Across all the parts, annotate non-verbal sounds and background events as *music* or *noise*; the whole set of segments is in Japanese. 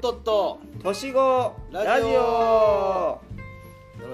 とっと年子ラジオラジオ。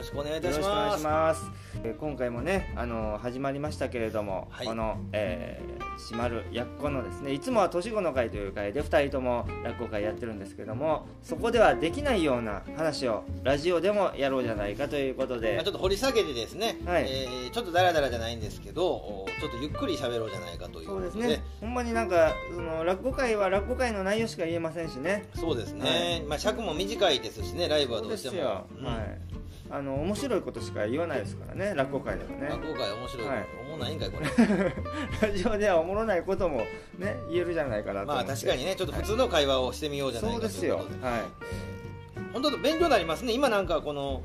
しくお願いいたしよろしくお願ますいします。えー今回もねあの始まりましたけれども、はい。この、えー、閉まるやっこのですねいつもは年子の会という会で2人とも落語会やってるんですけどもそこではできないような話をラジオでもやろうじゃないかということで。まあ、ちょっと掘り下げてですね、はい。えーちょっとダラダラじゃないんですけどおちょっとゆっくり喋ろうじゃないかというそうですね。ほんまになんかその落語会は落語会の内容しか言えませんしね。そうですね、はい。まあ、尺も短いですしねライブはどうしても。ですよ、うん。はいあの面白いことしか言わないですからね落語会ではね。落語会面白い、はい。思うないんかいこれ。*laughs* ラジオではおもろないこともね言えるじゃないかなとまあ確かにねちょっと普通の会話をしてみようじゃないそうかですよということで。はい。本当勉強になりますね。今なんかこの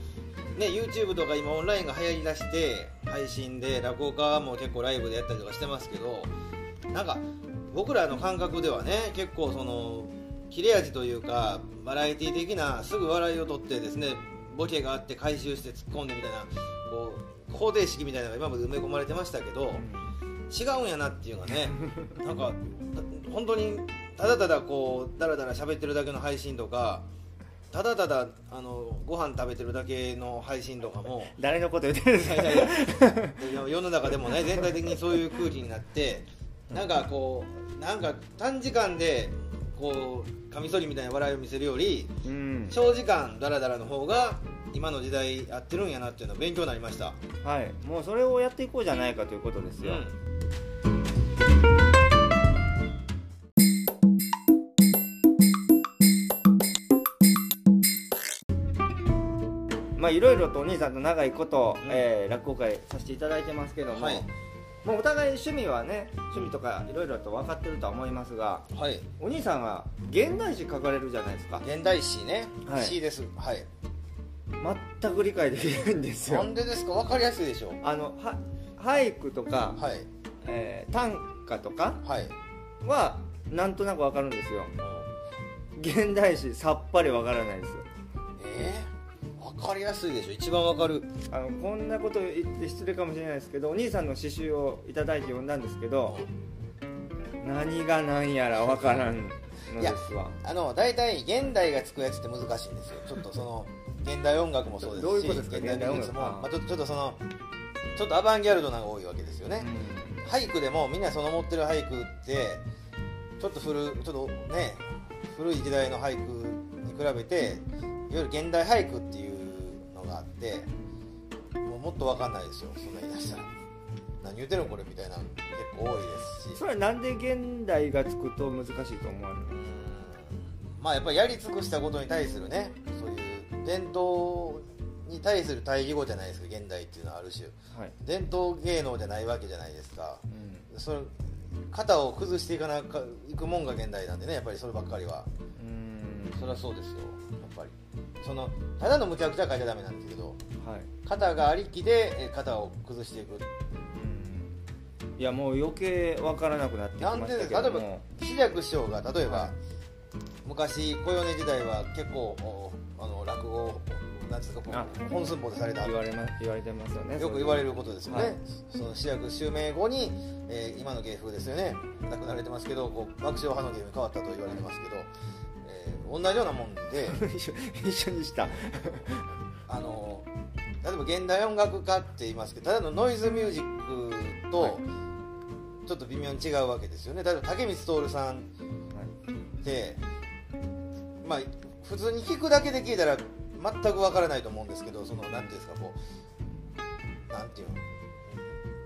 ね YouTube とか今オンラインが流行りだして配信で落語家も結構ライブでやったりとかしてますけどなんか僕らの感覚ではね結構その切れ味というかバラエティ的なすぐ笑いを取ってですねボケがあって回収して突っ込んでみたいなこう方程式みたいなのが今まで埋め込まれてましたけど違うんやなっていうのがね *laughs* なんか本当にただただこうだらだら喋ってるだけの配信とかただただあのご飯食べてるだけの配信とかも誰のこと言ってるんですか？世の中でもね全体的にそういう空気になってなんかこうなんか短時間でこうカミソリみたいな笑いを見せるよりうん。長時間ダラダラの方が今の時代合ってるんやなっていうのは勉強になりました、はい。もうそれをやっていこうじゃないかということですよ、まあいろいろとお兄さんと長いこと、うん。えー落語会させていただいてますけども、はいもうお互い趣味はね趣味とかいろいろと分かってるとは思いますがうんはい。お兄さんは現代詩書かれるじゃないですか。現代詩ね、はい。詩です。はい。全く理解できないんですよ。なんでですか？分かりやすいでしょ。あのは俳句とか、はい。えー短歌とかはい。はなんとなく分かるんですよ。現代詩さっぱり分からないです。えー、分かりやすいでしょ。一番分かる。あのこんなこと言って失礼かもしれないですけどお兄さんの詩集をいただいて読んだんですけど何が何やら分からんのですわ。あの大体現代がつくやつって難しいんですよ。ちょっとその現代音楽もそうですし現代美術も現代音楽まあ、ちょっとちょっとそのちょっとアバンギャルドなのが多いわけですよね、俳句でもみんなその持ってる俳句ってちょっと古ちょっとね古い時代の俳句に比べていわゆる現代俳句っていうってもうもっと分かんないですよ。そんな言い出したら何言ってるのこれみたいなの結構多いですし。それはなんで現代がつくと難しいと思われるん。まあやっぱりやり尽くしたことに対するねそういう伝統に対する対義語じゃないですか。現代っていうのはある種。はい、伝統芸能じゃないわけじゃないですか。うん。それ型を崩していかなかいくもんが現代なんでねやっぱりそればっかりは。うん。それはそうですよそのただの無茶苦茶書いちゃダメなんですけどはい。型がありきでえ型を崩していく。うん。いやもう余計分からなくなってきまなんでしたけ例えば志らく師匠が例えば、はい。昔小米時代は結構おあの落語をなんですか本寸法でされた。言われま言われてますよねよく言われることですよね、はい。その志らく襲名後に、えー今の芸風ですよね。亡くなられてますけどこう爆笑派の芸風に変わったと言われてますけど、えー同じようなもんで。一 *laughs* 緒一緒にした。*laughs* あの例えば現代音楽家って言いますけどただのノイズミュージックとちょっと微妙に違うわけですよね。例えば竹光徹さんってまあ普通に聞くだけで聞いたら全くわからないと思うんですけどそのなんていうんですかこうなんていうの。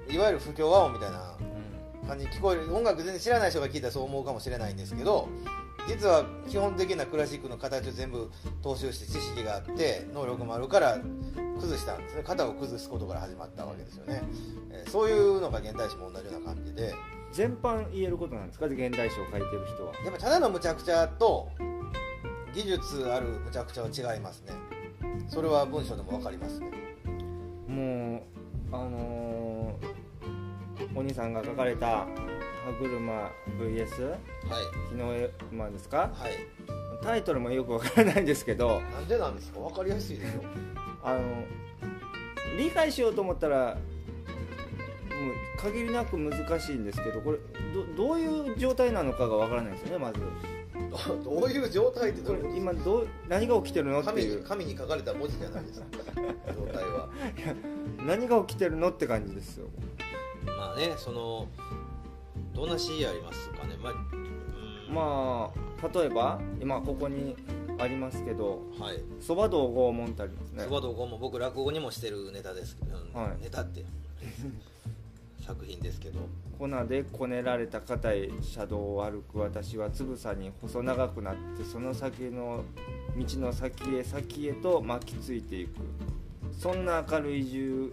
いわゆる不協和音みたいな感じに聞こえる。音楽全然知らない人が聞いたらそう思うかもしれないんですけど実は基本的なクラシックの形を全部踏襲して知識があって能力もあるから崩したんですね。型を崩すことから始まったわけですよね、えーそういうのが現代史も同じような感じで。全般言えることなんですか？現代詩を書いてる人は。やっぱただのむちゃくちゃと技術あるむちゃくちゃは違いますね。それは文章でも分かりますね。もうあのーお兄さんが書かれた歯車 VS はい。日の絵馬ですか？はい。タイトルもよくわからないんですけど。なんでなんですか？分かりやすいでしょあの理解しようと思ったらもう限りなく難しいんですけどこれどどういう状態なのかがわからないですよねまず。あ *laughs* どういう状態ってどういうこと今どう何が起きてるのっていう。紙に書かれた文字じゃないですか。状態は。*laughs* 何が起きてるのって感じですよ。まあねそのどんな C ありますかね？まあうん。まあ例えば今ここにありますけどはい。そば道拷問ってありますね。そば道具も僕落語にもしてるネタですけど、はい。ネタって作品ですけど。粉でこねられた硬い車道を歩く私はつぶさに細長くなってその先の道の先へ先へと巻きついていく。そんな明るい十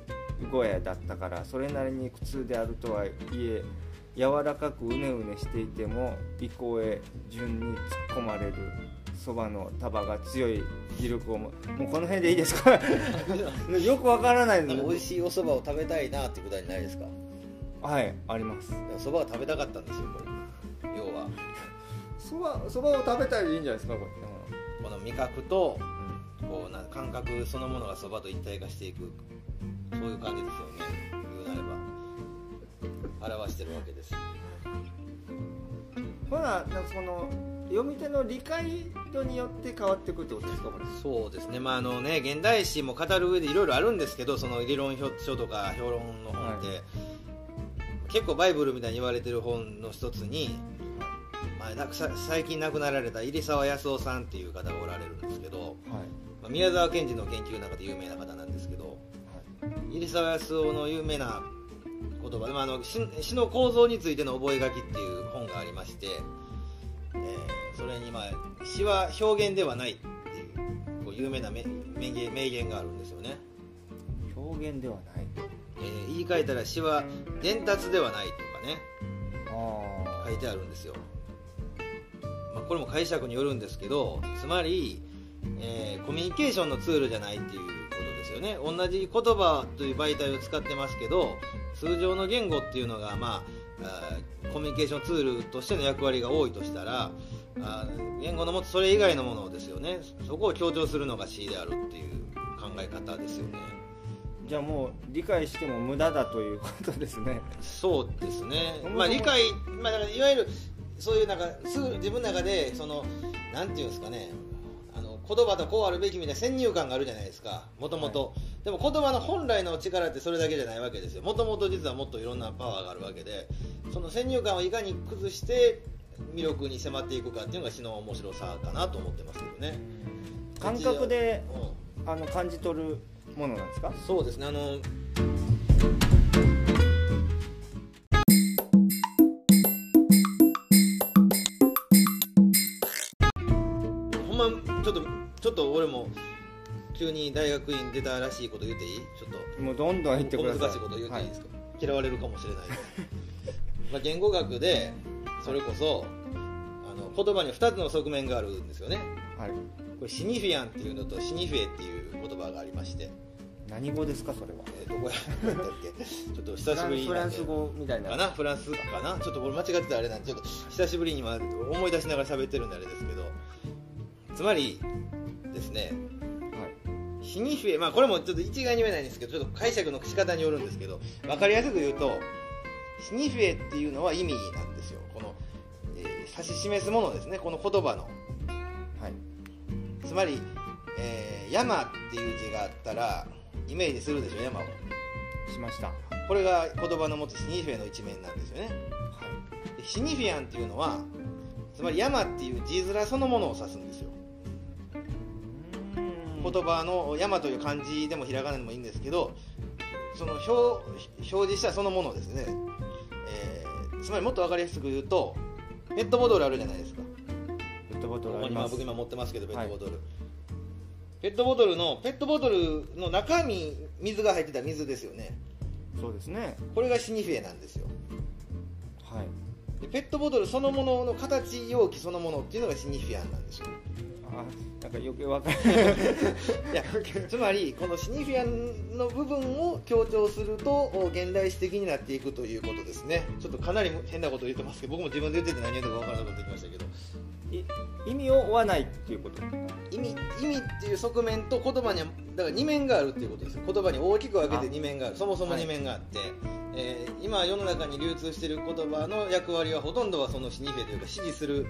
五夜だったからそれなりに苦痛であるとはいえ柔らかくうねうねしていても尾行へ順に突っ込まれるそばの束が強い磁力をももうこの辺でいいですか？*laughs* よくわからないの美味しいお蕎麦を食べたいなってくだりないですかはいあります。蕎麦が食べたかったんですよこれ。要は。そばそばを食べたらいいんじゃないですか？これこの味覚とこうな感覚そのものが蕎麦と一体化していく。そういう感じですよね。言うなれば表してるわけですほらその読み手の理解度によって変わってくるってことですかこれ。そうですね。まああのね現代史も語る上でいろいろあるんですけどその理論書とか評論の本って、結構バイブルみたいに言われてる本の一つに、まあ、最近亡くなられた入澤康夫さんっていう方がおられるんですけど、はい。まあ、宮沢賢治の研究の中で有名な方なんですけど入澤康夫の有名な言葉。で、まあ、あの詩詩の構造についての覚書きっていう本がありまして、えーそれに、まあ、詩は表現ではないっていうこう有名な名名言名言があるんですよね、表現ではない。えー言い換えたら詩は伝達ではないとかね。あ書いてあるんですよ、まあ、これも解釈によるんですけどつまり、えーコミュニケーションのツールじゃないっていうですよね。同じ言葉という媒体を使ってますけど通常の言語っていうのが、まあ、コミュニケーションツールとしての役割が多いとしたら言語のもとそれ以外のものですよね。そこを強調するのが詩であるっていう考え方ですよね。ーじゃあもう理解しても無駄だということですね。そうですね。まあ、理解、まあ、だからいわゆるそういうなんかすぐ自分の中でそのなんていうんですかね言葉とこうあるべきみたいな先入観があるじゃないですか。もともと。でも言葉の本来の力ってそれだけじゃないわけですよ。もともと実はもっといろんなパワーがあるわけで。その先入観をいかに崩して魅力に迫っていくかっていうのが詩の面白さかなと思ってますけどね。感覚でうん。あの感じ取るものなんですか？そうですね。あのちょっとちょっと俺も急に大学院出たらしいこと言っていい？ちょっと。もうどんどん言ってください。難しいこと言っていいですか、嫌われるかもしれない。まあ言語学でそれこそあの言葉に2つの側面があるんですよね。はい、はい、これシニフィアンっていうのとシニフェっていう言葉がありまして。何語ですかそれは？えー、どこやったっけ？*laughs* ちょっと久しぶりにフランス語みたいな。かな？フランスかな？ちょっとこれ間違ってたらあれなんでちょっと久しぶりに今思い出しながら喋ってるんであれですけどつまりですねはい。シニフェまあこれもちょっと一概に言えないんですけどちょっと解釈の仕方によるんですけど分かりやすく言うとシニフェっていうのは意味なんですよ。この、えー指し示すものですね。この言葉の。はい。つまり、えー山っていう字があったらイメージするでしょ山を。しました。はこれが言葉の持つシニフェの一面なんですよね。い。でシニフィアンっていうのはつまり山っていう字面そのものを指すんですよ。うん言葉の山という漢字でもひらがなでもいいんですけどその表表示したそのものですね、えーつまりもっと分かりやすく言うとペットボトルあるじゃないですか。ペットボトこルあります。こに今僕今持ってますけどペットボトル、ペットボトルのペットボトルの中身水が入ってた水ですよね。そうですね。これがシニフェなんですよ。はい。でペットボトルそのものの形容器そのものっていうのがシニフィアンなんですよあなんか余計わかる。*laughs* いやつまりこのシニフィアンの部分を強調するとお現代史的になっていくということですね。ちょっとかなり変なこと言ってますけど僕も自分で言ってて何言ってるか分からなくなってきましたけど。い意味を追わないっていうこと。意味意味っていう側面と言葉にはだから二面があるっていうことです。言葉に大きく分けて二面がある。そもそも二面があって、えー今世の中に流通している言葉の役割はほとんどはそのシニフェというか支持する、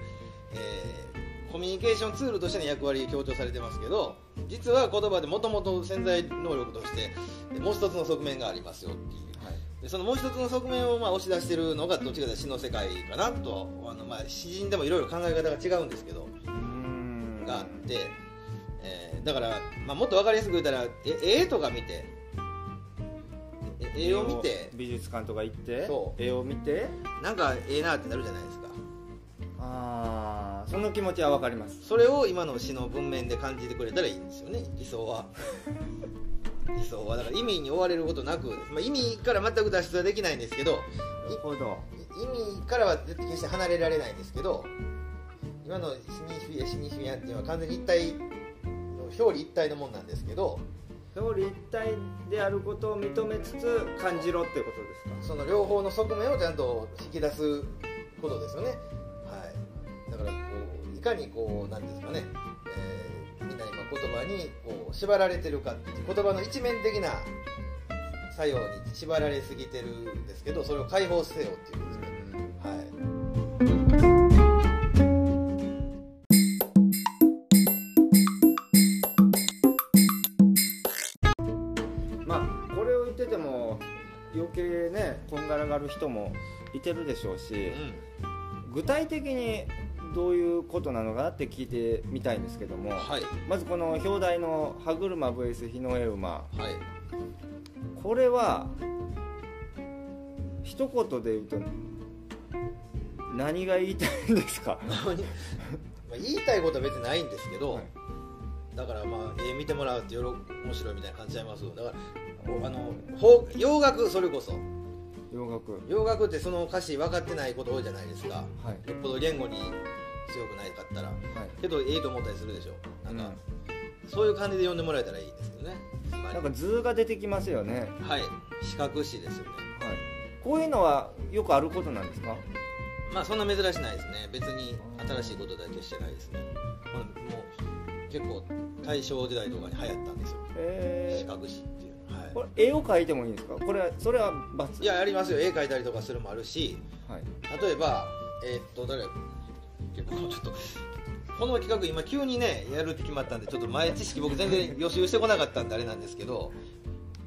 えーコミュニケーションツールとしての役割強調されてますけど実は言葉でもともと潜在能力としてもう一つの側面がありますよっていう。はいでそのもう一つの側面をまあ押し出してるのがどっちかというと詩の世界かなとあのまあ詩人でもいろいろ考え方が違うんですけどがあって、えーだから、まあ、もっと分かりやすく言ったらえ絵とか見てえ絵を見て美術館とか行って絵を見てなんかええなってなるじゃないですか。ああその気持ちはわかります。それを今の詩の文面で感じてくれたらいいんですよね。理想は。*laughs* 理想は。だから意味に追われることなく、まあ、意味から全く脱出はできないんですけど意味からは決して離れられないんですけど今のシニフィエシニフィアンっていうのは完全に一体の表裏一体のもんなんですけど表裏一体であることを認めつつ感じろっていうことですか？その両方の側面をちゃんと引き出すことですよね、かにこうなんですかね、えーみんな今言葉にこう縛られてるかっていう言葉の一面的な作用に縛られすぎてるんですけどそれを解放せよっていうことですね、はい。まあこれを言ってても余計ねこんがらがる人もいてるでしょうし具体的にどういうことなのかなって聞いてみたいんですけども、うん、はい。まずこの表題の「歯車 VS 日の絵馬。はい」これは一言で言うと何が言いたいんですか？*laughs* まあ言いたいことは別にないんですけど、はい。だからまあ絵見てもらうってよろ面白いみたいな感じちゃいますよ。だからお。あの洋楽それこそ。洋楽。洋楽ってその歌詞分かってないこと多いじゃないですか。はい。よっぽど言語に強くないかったらはい。けどええと思ったりするでしょ。なんか、うそういう感じで読んでもらえたらいいですけどね、まあなんか図が出てきますよね。はい。四角詞ですよね。はい。こういうのはよくあることなんですか？まあそんな珍しないですね。別に新しいことだけしてないですね。これもう結構大正時代とかに流行ったんですよ。え四角詞っていうの。はこれ絵を描いてもいいんですか？これはそれは罰。いややりますよ。絵描いたりとかするのもあるしはい。例えばえーっと誰？結構ちょっとこの企画今急にねやるって決まったんでちょっと前知識僕全然予習してこなかったんであれなんですけど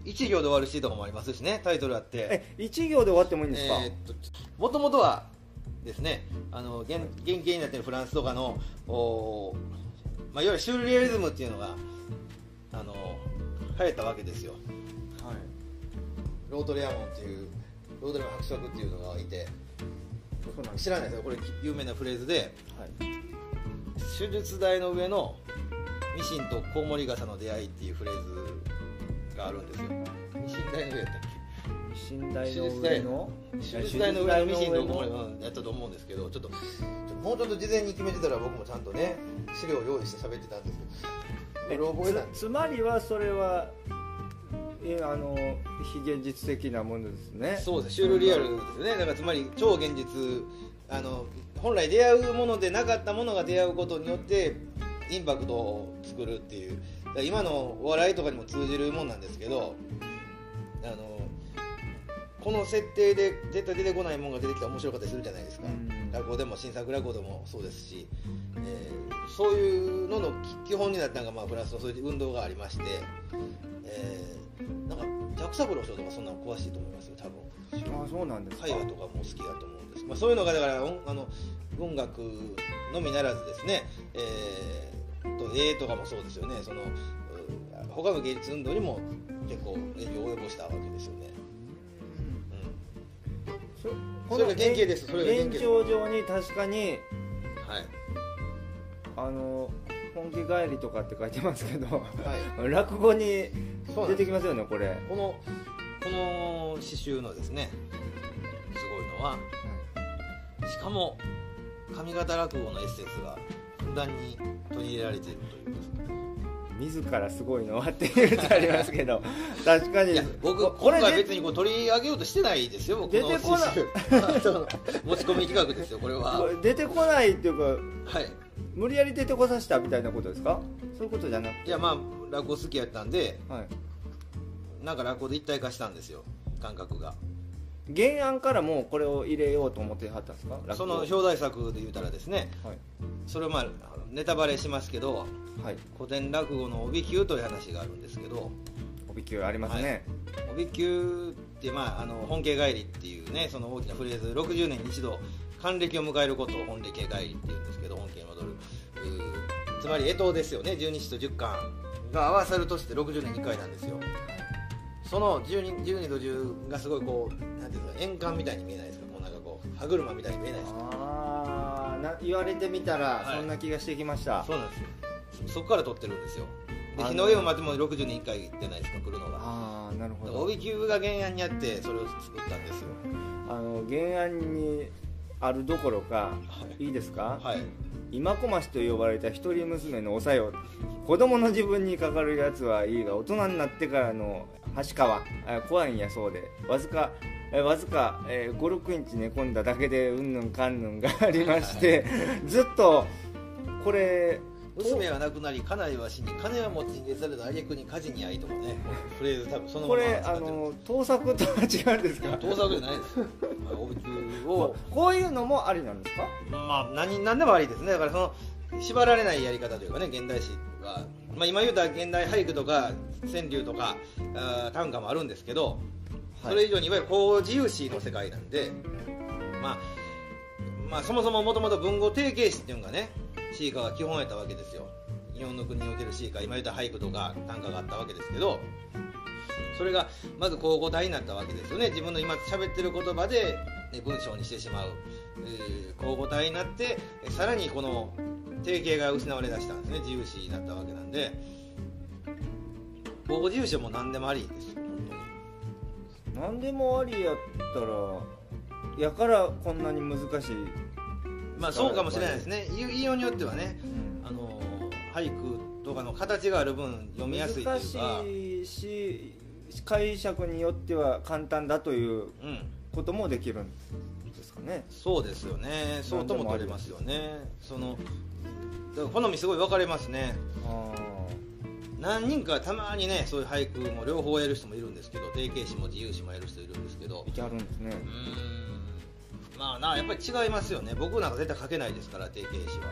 一行で終わる詩とかもありますしねタイトルあって。え一行で終わってもいいんですか、えーっともともとはですねあの原原型になっているフランスとかのおー、まあ、いわゆるシュールリアリズムっていうのがあの流行ったわけですよ。はい。ロートレアモンっていうロートレアモン伯爵っていうのがいて知らないですよ。これ有名なフレーズではい。手術台の上のミシンとコウモリ傘の出会いっていうフレーズがあるんですよ。ミシン台の上やったっ寝台の上のけ手術台の上のミシンとコウモリうんやったと思うんですけどちょっともうちょっと事前に決めてたら僕もちゃんとね資料を用意して喋ってたんですけどつつまりはそれはえあの非現実的なものですね。そうですシュールリアルですね。だからつまり超現実あの本来出会うものでなかったものが出会うことによってインパクトを作るっていう。今のお笑いとかにも通じるもんなんですけどあのこの設定で絶対出てこないものが出てきたら面白かったりするじゃないですか、うん。落語でも新作落語でもそうですし、えーそういうのの基本になったのが、まあ、フランスのそういう運動がありまして、えーなんかジャック・サブロー賞とかそんなの詳しいと思いますよ多分。あそうなんですか。絵画とかも好きだと思うんです、まあ、そういうのがだから音あの文学のみならずですね、えーと絵とかもそうですよね。そのう他の芸術運動にも結構影響を及ぼしたわけですよね、そそれが原型です。それが現状上に確かにうん、はい。あの本気帰りとかって書いてますけどはい。落語に出てきますよねこれ、このこの刺繍のですねすごいのはしかも上方落語のエッセンスがふんだんに取り入れられているという自らすごいのはっていうとありますけど *laughs* 確かに。僕ここれで今回別にこう取り上げようとしてないですよ出てこない。*laughs* 持ち込み企画ですよこれは。出てこないっていうかはい無理やり出てこさせたみたいなことですか？そういうことじゃなくて。いやまあ落語好きやったんではい。なんか落語で一体化したんですよ。感覚が。原案からもうこれを入れようと思ってはったんですか？その表題作で言うたらですね。はい。それをまあネタバレしますけどはい。古典落語の帯級という話があるんですけど。帯級ありますね、帯級って、まあ、あの本家帰りっていうねその大きなフレーズ60年に一度還暦を迎えることを本家帰りっていうんですけど本家つまり干支ですよね十二支と十巻。が合わさる年って60年に1回なんですよ。その12 12と10がすごいこうなんていうの円環みたいに見えないですか。こうなんかこう歯車みたいに見えないですか。ああな言われてみたらはい。そんな気がしてきました、そうなんですよ。そそこから撮ってるんですよ。で日の上を待っても60年1回じゃないですか来るのがああなるほど。帯級が原案にあってそれを作ったんですよ。あの原案にあるどころか、はい。い、いですか、はい。今小町と呼ばれた一人娘のおさよ子供の自分にかかるやつはいいが大人になってからの橋川あ怖いんやそうで。わずかえわずか、えー56インチ寝込んだだけでうんぬんかんぬんがありまして *laughs* ずっとこれ娘は亡くなり家内は死に金は持ち逃げされた挙句に火事に遭いとかねフレーズ多分そのままこれあの盗作とは違うんですか？盗作じゃないです帯級をこういうのもありなんですか？まあ何何でもありですね。だからその縛られないやり方というかね現代詩は、まあ、今言うた現代俳句とか川柳とか短歌もあるんですけど、はい。それ以上にいわゆるこう自由詩の世界なんで、まあ、まあそもそももともと文語定型詩っていうのがね詩歌が基本やったわけですよ。日本の国における詩歌今言った俳句とか短歌があったわけですけどそれがまず交互体になったわけですよね。自分の今喋ってる言葉で、ね、文章にしてしまう、えー交互体になってえさらにこの定型が失われだしたんですね。自由詩になったわけなんで。交互自由詩も何でもありです。何でもありやったらやからこんなに難しい、まあそうかもしれないですね。言いようによってはねあの俳句とかの形がある分読みやすいというか。難しいし解釈によっては簡単だといううん。こともできるんですかね。そうですよね。そうとも取れますよね。その好みすごい分かれますね。あ何人かたまにねそういう俳句も両方やる人もいるんですけど定型詩も自由詩もやる人いるんですけど。あいてあるんですね。うーんまあなやっぱり違いますよね。僕なんか絶対書けないですから定型詩は。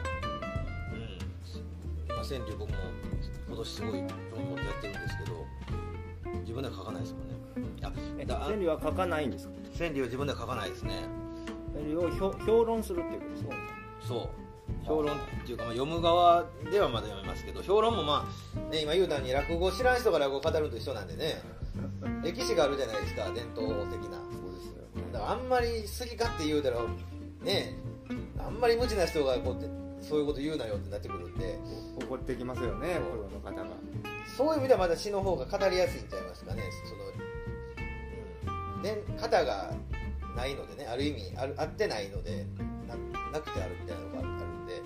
うん。まあ川柳僕も今年すごい興味持ってやってるんですけど自分では書かないですもんね。あ川柳は書かないんですか？川柳は自分では書かないですね。川柳を評評論するっていうことですか？そう。評論。っていうか、まあ、読む側ではまだ読めますけど評論もまあ、ね、今言うたように落語知らん人が落語を語るのと一緒なんでね。歴史があるじゃないですか伝統的なだからあんまり好き勝手言うたらねあんまり無知な人がこうってそういうこと言うなよってなってくるんで。怒ってきますよねプロの方が。そういう意味ではまだ詩の方が語りやすいんちゃいますかねその、うん、で型がないのでねある意味ある合ってないのでななくてあるみたいなのがあるんで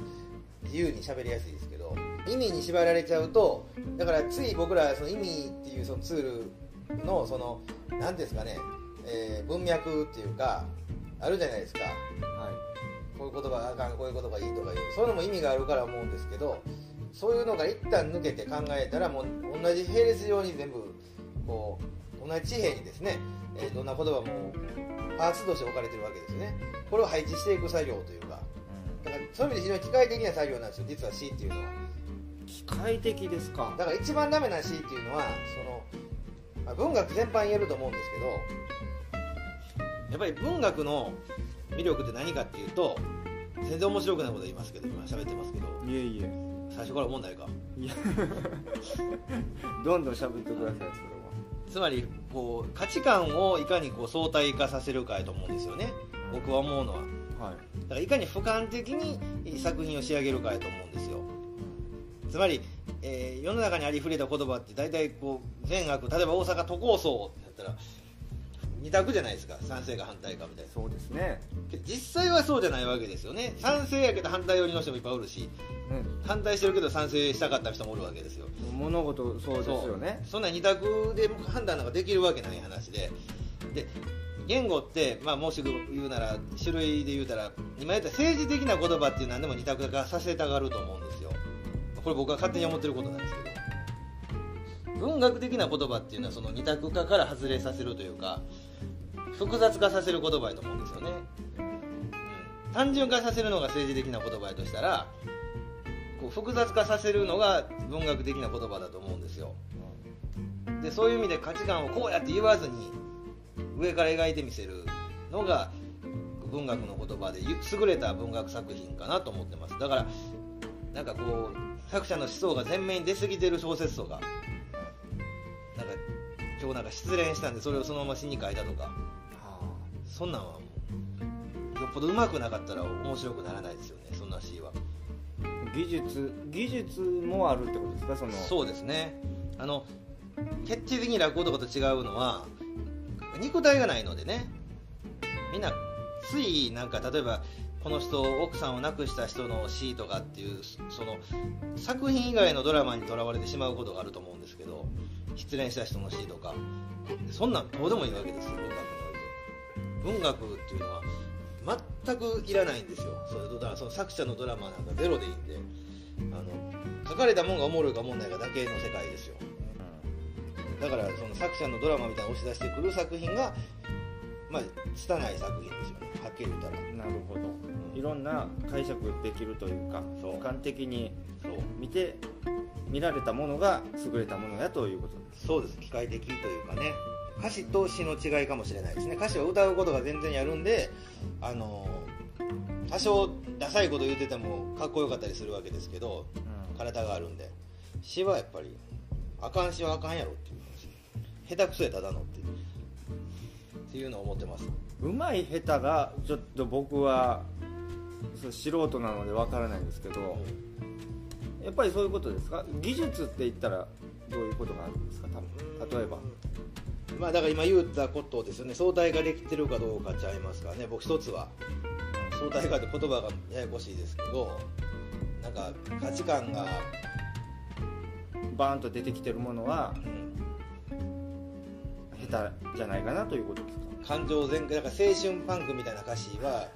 自由に喋りやすいですけど意味に縛られちゃうとだからつい僕らその意味っていうそのツールのその何ですかね、えー文脈っていうかあるじゃないですか。はこういう言葉があかんこういう言葉がいいとかいうそういうのも意味があるから思うんですけどそういうのが一旦抜けて考えたらもう同じ並列上に全部こう同じ地平にですね、えーどんな言葉もパーツとして置かれてるわけですよね。これを配置していく作業というか。だからそういう意味で非常に機械的な作業なんですよ実は C っていうのは。機械的ですか。だから一番ダメな C っていうのはその、まあ、文学全般言えると思うんですけどやっぱり文学の魅力って何かっていうと全然面白くないこと言いますけど今喋ってますけど。いえいえ。最初から問題か。いや。どんどん喋ってくださいそれは。つまりこう価値観をいかにこう相対化させるかやと思うんですよね。僕は思うのは。はい。だからいかに俯瞰的に作品を仕上げるかやと思うんですよ。つまり、えー世の中にありふれた言葉って大体こう善悪例えば大阪都構想ってやったら二択じゃないですか。賛成か反対かみたいな。そうですね。実際はそうじゃないわけですよね。賛成やけど反対寄りの人もいっぱいおるしね反対してるけど賛成したかった人もおるわけですよ。物事そうですよね。そんな二択で判断なんかできるわけない話で。で言語って、まあ、もし言うなら種類で言うたら今言った政治的な言葉っていうのはでも二択化させたがると思うんですよ。これ僕は勝手に思ってることなんですけど。文学的な言葉っていうのはその二択化から外れさせるというか複雑化させる言葉やと思うんですよね、うん、単純化させるのが政治的な言葉やとしたらこう複雑化させるのが文学的な言葉だと思うんですよ。でそういう意味で価値観をこうやって言わずに上から描いてみせるのが文学の言葉で優れた文学作品かなと思ってます。だからなんかこう作者の思想が前面に出過ぎてる小説とかなんか今日なんか失恋したんでそれをそのまま詩に書いたとかそんなんはもうよっぽどうまくなかったら面白くならないですよねそんな詩は。技術技術もあるってことですか？そのそうですね。あの決定的に落語とかと違うのは肉体がないのでね。みんなついなんか例えばこの人奥さんを亡くした人の詩とかっていうその作品以外のドラマにとらわれてしまうことがあると思うんですけど失恋した人の詩とか。そんなんどうでもいいわけですよ文学において文学っていうのは全くいらないんですよ。それだからその作者のドラマなんかゼロでいいんで。あの書かれたもんがおもろいかおもんないかだけの世界ですよ。だからその作者のドラマみたいな押し出してくる作品がまあ拙い作品ですよね。はっきり言ったら。なるほど。いろんな解釈できるというか俯瞰的に見て見られたものが優れたものやということですそうです。機械的というかね歌詞と詩の違いかもしれないですね。歌詞を歌うことが全然やるんであの多少ダサいこと言っててもかっこよかったりするわけですけど、うん、体があるんで。詩はやっぱりあかん詩はあかんやろっていう下手くそやただのっていう。っていうのを思ってます。うまい下手がちょっと僕は素人なのでわからないんですけど、うん、やっぱりそういうことですか？技術って言ったらどういうことがあるんですか？例えばまあだから今言ったことですよね。相対化できてるかどうかちゃいますからね。僕一つは。相対化って言葉がややこしいですけどなんか価値観がバーンと出てきてるものは、下手じゃないかなということですか？感情全開だから青春パンクみたいな歌詞は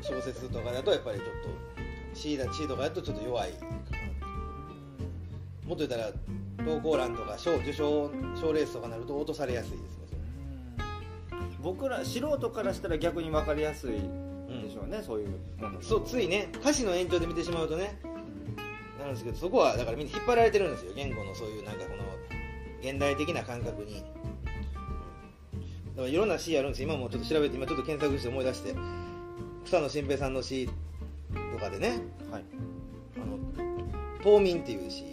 小説とかだとやっぱりちょっと C だ C とかだとちょっと弱いもっと言ったら投稿欄とか賞受賞賞レースとかなると落とされやすいですね。僕ら素人からしたら逆に分かりやすいでしょうね、うん、そういうそうついね歌詞の延長で見てしまうとね、うん、なるんですけどそこはだからみんな引っ張られてるんですよ言語のそういうなんかこの現代的な感覚に。だからいろんな詩あるんです今もちょっと調べて今ちょっと検索して思い出して草野新平さんの詩とかでね、はい、あの冬眠っていう詩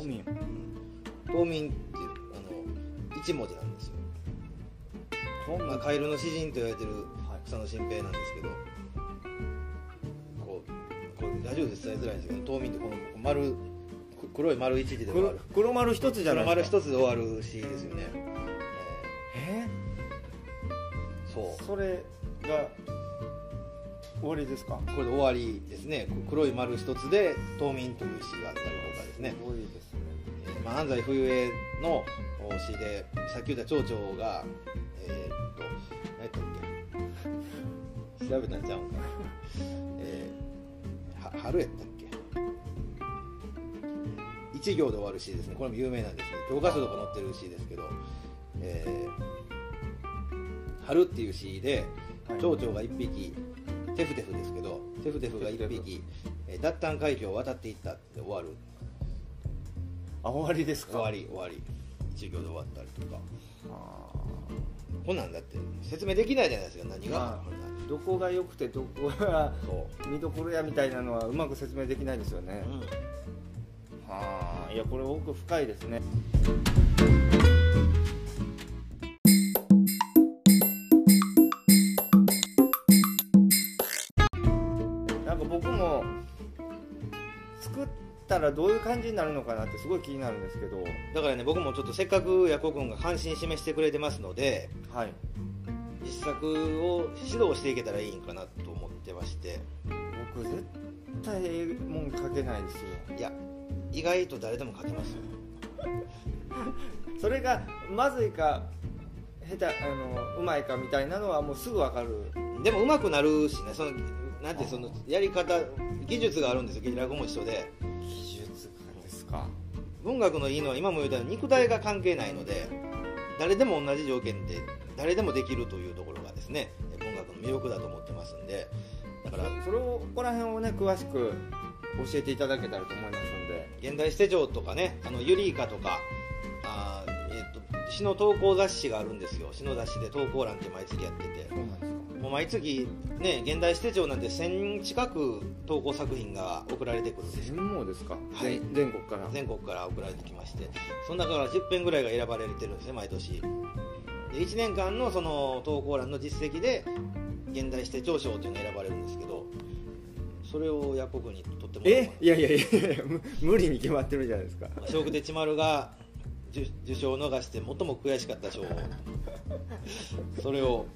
冬眠。冬眠っていうあの一文字なんですよ。まあ、カエルの詩人と言われてる草野新平なんですけど、こうこうラジオで伝えづらいんです。けど冬眠ってこの丸黒い丸一字で終わる。黒丸一つじゃないですか。黒丸一つで終わる詩ですよね。そう。それが終わりですか？これで終わりですね。黒い丸一つで冬眠という詩があったりとかですね。すごいですまあ、安西冬江の詩でさっき言った町長がえー、っと何やったっけ？調べたんちゃう？んかな、えー、は春やったっけ？一行で終わる詩ですね。これも有名なんですね教科書とか載ってる詩ですけど、えー春っていう詩で蝶々が1匹テフテフですけどテフテフが1匹脱炭海峡を渡っていったって終わるあ終わりですか？終わり終わり。一行で終わったりとか。こんなんだって説明できないじゃないですか何が、まあ、どこが良くてどこが見どころやみたいなのはうまく説明できないですよね、うん、はあいやこれ奥深いですねたらどういう感じになるのかなってすごい気になるんですけど。だからね僕もちょっとせっかくヤコ君が関心示してくれてますので、はい、実作を指導していけたらいいんかなと思ってまして。僕絶対もん書けないですよ。いや意外と誰でも書けますよ。*laughs* それがまずいか下手あのうまいかみたいなのはもうすぐ分かる。でもうまくなるしねそのなんてそのやり方技術があるんですよ。落語も一緒でか。文学のいいのは今も言ったように肉体が関係ないので誰でも同じ条件で誰でもできるというところがですね文学の魅力だと思ってますんで。だからそれをここら辺をね詳しく教えていただけたらと思いますので。現代捨て城とかねあのユリイカとかあー、えー、と詩の投稿雑誌があるんですよ。詩の雑誌で投稿欄って毎月やってて。そうなん毎月ね現代捨て城なんて1000近く投稿作品が送られてくるんです。よ全網ですか、はい。全全国から。全国から送られてきまして。その中から10編ぐらいが選ばれてるんですね毎年。で1年間のその投稿欄の実績で現代指定長賞というのが選ばれるんですけどそれをヤコブに取っても。らえ？いやいやいやいやむ *laughs* 無理に決まってるじゃないですか。笑福亭千丸が受受賞を逃して最も悔しかった賞をそれを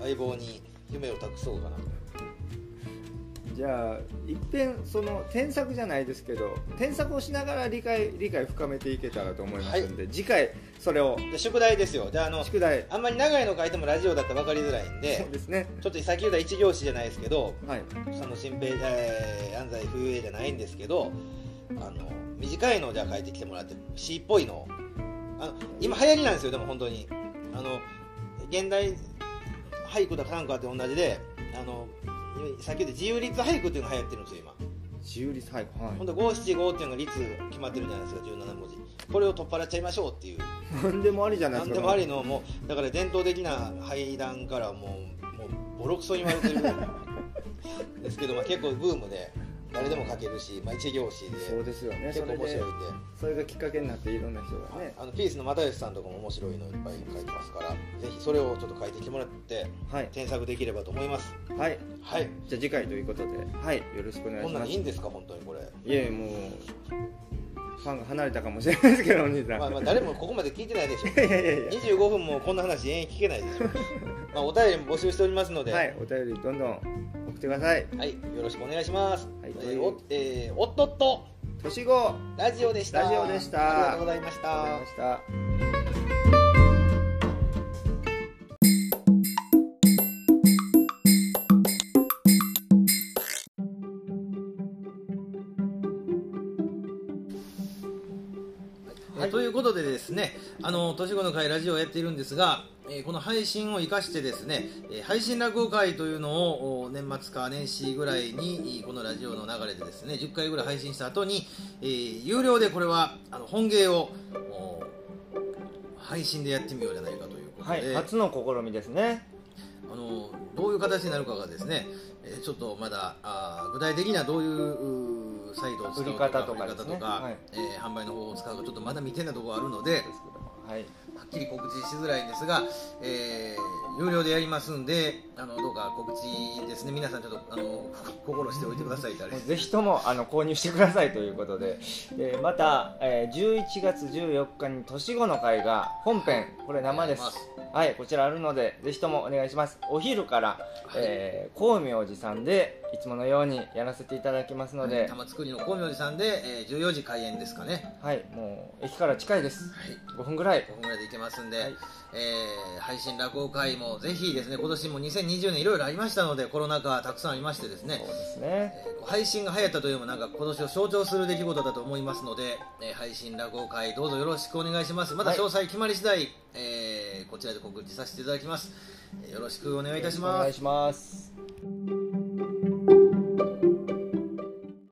相棒に夢を託そうかな。とじゃあ一遍その添削じゃないですけど添削をしながら理解理解深めていけたらと思いますんで、次回それを。で宿題ですよ。であの宿題。あんまり長いの書いてもラジオだったら分かりづらいんでそうですね。ちょっとさっき言った一行詞じゃないですけどはい。その新平、えー安西冬江じゃないんですけどあの短いのをじゃあ書いてきてもらって詩っぽいの。をあの今流行りなんですよでも本当に。あの現代俳句だかなんかって同じであのさっき言った自由律俳句っていうのが流行ってるんですよ今。自由律俳句はい。本当五七五っていうのが律決まってるじゃないですか17文字。これを取っ払っちゃいましょうっていう。何でもありじゃないですか何でもありのもうだから伝統的な俳談からもうもうボロクソに言われてるですけど、まあ、結構ブームで誰でも書けるし、まあ、一行詞でそうですよね。結構面白いんで。それがきっかけになっていろんな人がね。あのピースの又吉さんとかも面白いのいっぱい書いてますからぜひそれをちょっと書いてきてもらってはい。添削できればと思います。はい。はい。じゃあ次回ということで。はい。よろしくお願いこんなんしますいいんですか？本当にこれ。いえもうファンが離れたかもしれないですけどお兄さん、まあ、まあ誰もここまで聞いてないでしょ。いやいやいや。25分もこんな話延々聞けないでしょ。*laughs* まあお便りも募集しておりますので、はいお便りどんどん送ってください。はい、よろしくお願いします。はいえーおえーおっとっと。年子ラジオでした。ラジオでした。ありがとうございました。年子の会ラジオをやっているんですが、えーこの配信を生かしてですね、えー配信落語会というのをお年末か年始ぐらいにこのラジオの流れでですね、10回ぐらい配信した後に、えー有料でこれはあの本芸をお配信でやってみようじゃないかということで、はい初の試みですね。あのどういう形になるかがですね、えーちょっとまだあー具体的にはどういうサイトを使う売り方とか売り方とかはい。えー販売の方法を使うかちょっとまだ未定なところがあるのではい。はっきり告知しづらいんですが、えー有料でやりますんであのどうか告知ですね。皆さんちょっとあの心しておいてください *laughs* ぜひともあの購入してくださいということで。でまた、えー11月14日に年後の会が本編これ生です。はいこちらあるのでぜひともお願いします。お昼から、えー光明寺さんでいつものようにやらせていただきますので、玉造りの光明寺さんで、えー14時開演ですかね。はいもう駅から近いです。はい。5分ぐらい。5分ぐらいで行けますんで、はい。えー配信落語会もぜひですね今年も2020年いろいろありましたのでコロナ禍たくさんありましてですねそうですね。えー配信が流行ったというのもなんか今年を象徴する出来事だと思いますので、えー配信落語会どうぞよろしくお願いします。またはい。詳細決まり次第、えーこちらで告知させていただきます、えーよろしくお願いいたしお願いますします